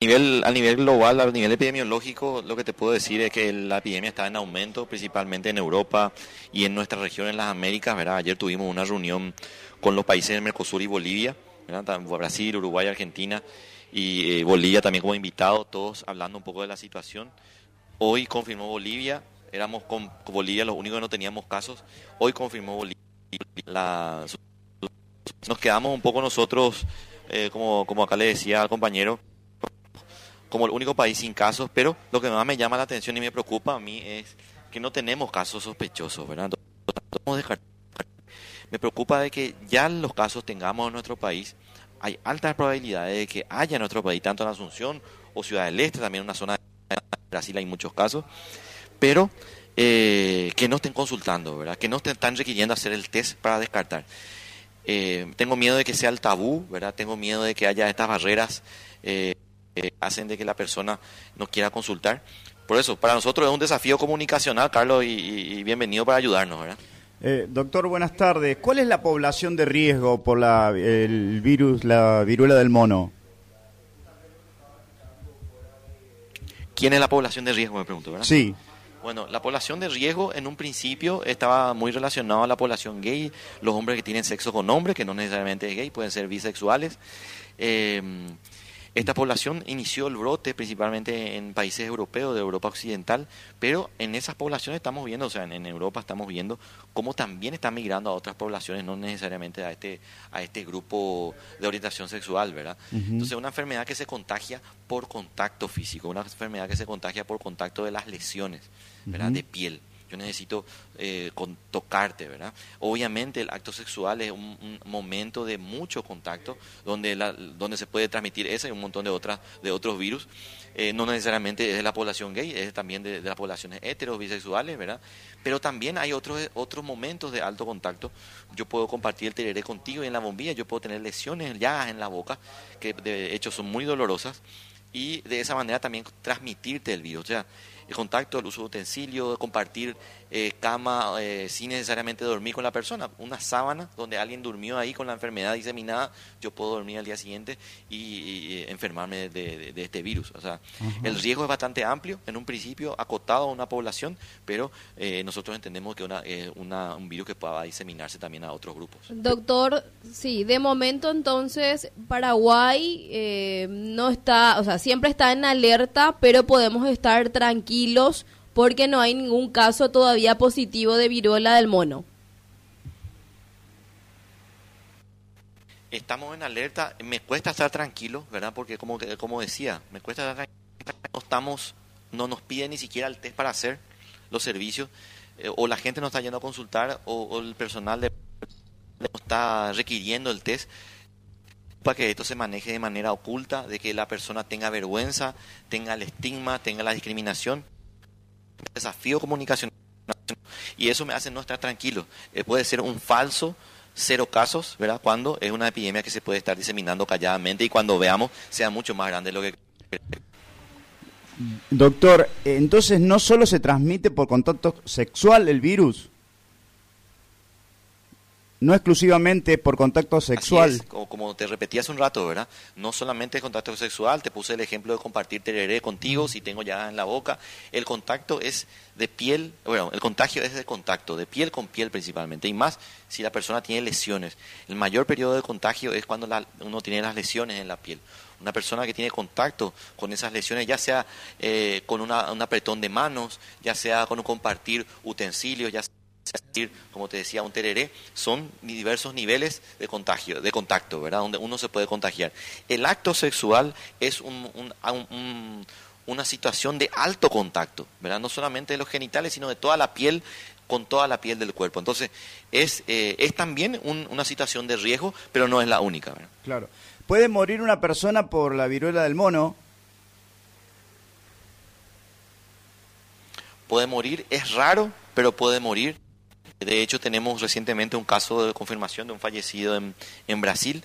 nivel, a nivel global, a nivel epidemiológico, lo que te puedo decir es que la epidemia está en aumento, principalmente en Europa y en nuestra región, en las Américas. ¿verdad? Ayer tuvimos una reunión con los países de Mercosur y Bolivia. Brasil, Uruguay, Argentina y eh, Bolivia también como invitado, todos hablando un poco de la situación. Hoy confirmó Bolivia, éramos con Bolivia los únicos que no teníamos casos, hoy confirmó Bolivia. La, nos quedamos un poco nosotros, eh, como, como acá le decía al compañero, como el único país sin casos, pero lo que más me llama la atención y me preocupa a mí es que no tenemos casos sospechosos, ¿verdad? Me preocupa de que ya los casos tengamos en nuestro país, hay altas probabilidades de que haya en nuestro país, tanto en Asunción o Ciudad del Este, también una zona de Brasil hay muchos casos, pero eh, que no estén consultando, ¿verdad? Que no estén requiriendo hacer el test para descartar. Eh, tengo miedo de que sea el tabú, ¿verdad? Tengo miedo de que haya estas barreras. Eh, hacen de que la persona no quiera consultar. Por eso, para nosotros es un desafío comunicacional, Carlos, y, bienvenido para ayudarnos, ¿verdad? Eh, doctor, buenas tardes. ¿Cuál es la población de riesgo por la, el virus, la viruela del mono? ¿Quién es la población de riesgo, me pregunto, verdad? Sí. Bueno, la población de riesgo en un principio estaba muy relacionada a la población gay, los hombres que tienen sexo con hombres, que no necesariamente es gay, pueden ser bisexuales. Eh, esta población inició el brote principalmente en países europeos, de Europa Occidental, pero en esas poblaciones estamos viendo, o sea, en, Europa estamos viendo cómo también están migrando a otras poblaciones, no necesariamente a este, a este grupo de orientación sexual, ¿verdad? Entonces, una enfermedad que se contagia por contacto físico, una enfermedad que se contagia por contacto de las lesiones, ¿verdad? De piel yo necesito eh, tocarte, ¿verdad? Obviamente el acto sexual es un, momento de mucho contacto donde, donde se puede transmitir ese y un montón de, otras, de otros virus. Eh, no necesariamente es de la población gay, es también de, las poblaciones heteros, bisexuales, ¿verdad? Pero también hay otros, otros momentos de alto contacto. Yo puedo compartir el tereré contigo y en la bombilla yo puedo tener lesiones, llagas en la boca, que de hecho son muy dolorosas, y de esa manera también transmitirte el virus. O sea, el contacto, el uso de utensilios, compartir eh, cama eh, sin necesariamente dormir con la persona. Una sábana donde alguien durmió ahí con la enfermedad diseminada, yo puedo dormir al día siguiente y, enfermarme de, este virus. O sea, el riesgo es bastante amplio, en un principio acotado a una población, pero eh, nosotros entendemos que es una, un virus que pueda diseminarse también a otros grupos. Doctor, sí, de momento entonces Paraguay no está, o sea, siempre está en alerta, pero podemos estar tranquilos porque no hay ningún caso todavía positivo de viruela del mono. Estamos en alerta, me cuesta estar tranquilo, ¿verdad? Porque como, como decía, me cuesta estar tranquilo, no estamos, no nos piden ni siquiera el test para hacer los servicios, eh, o la gente no está yendo a consultar, o, el personal de, está requiriendo el test para que esto se maneje de manera oculta, de que la persona tenga vergüenza, tenga el estigma, tenga la discriminación desafío comunicacional y eso me hace no estar tranquilo. Eh, puede ser un falso cero casos, ¿verdad? Cuando es una epidemia que se puede estar diseminando calladamente y cuando veamos sea mucho más grande lo que... Doctor, entonces no solo se transmite por contacto sexual el virus no exclusivamente por contacto sexual. como, te repetí hace un rato, ¿verdad? No solamente contacto sexual, te puse el ejemplo de compartir tereré contigo, si tengo ya en la boca. El contacto es de piel, bueno, el contagio es de contacto, de piel con piel principalmente, y más si la persona tiene lesiones. El mayor periodo de contagio es cuando uno tiene las lesiones en la piel. Una persona que tiene contacto con esas lesiones, ya sea eh, con una, un apretón de manos, ya sea con un compartir utensilios, ya sea decir, como te decía, un tereré, son diversos niveles de contagio, de contacto, ¿verdad? Donde uno se puede contagiar. El acto sexual es una situación de alto contacto, ¿verdad? No solamente de los genitales, sino de toda la piel con toda la piel del cuerpo. Entonces, es, eh, es también una situación de riesgo, pero no es la única. Claro. ¿Puede morir una persona por la viruela del mono? Puede morir, es raro, pero puede morir. De hecho, tenemos recientemente un caso de confirmación de un fallecido en, Brasil.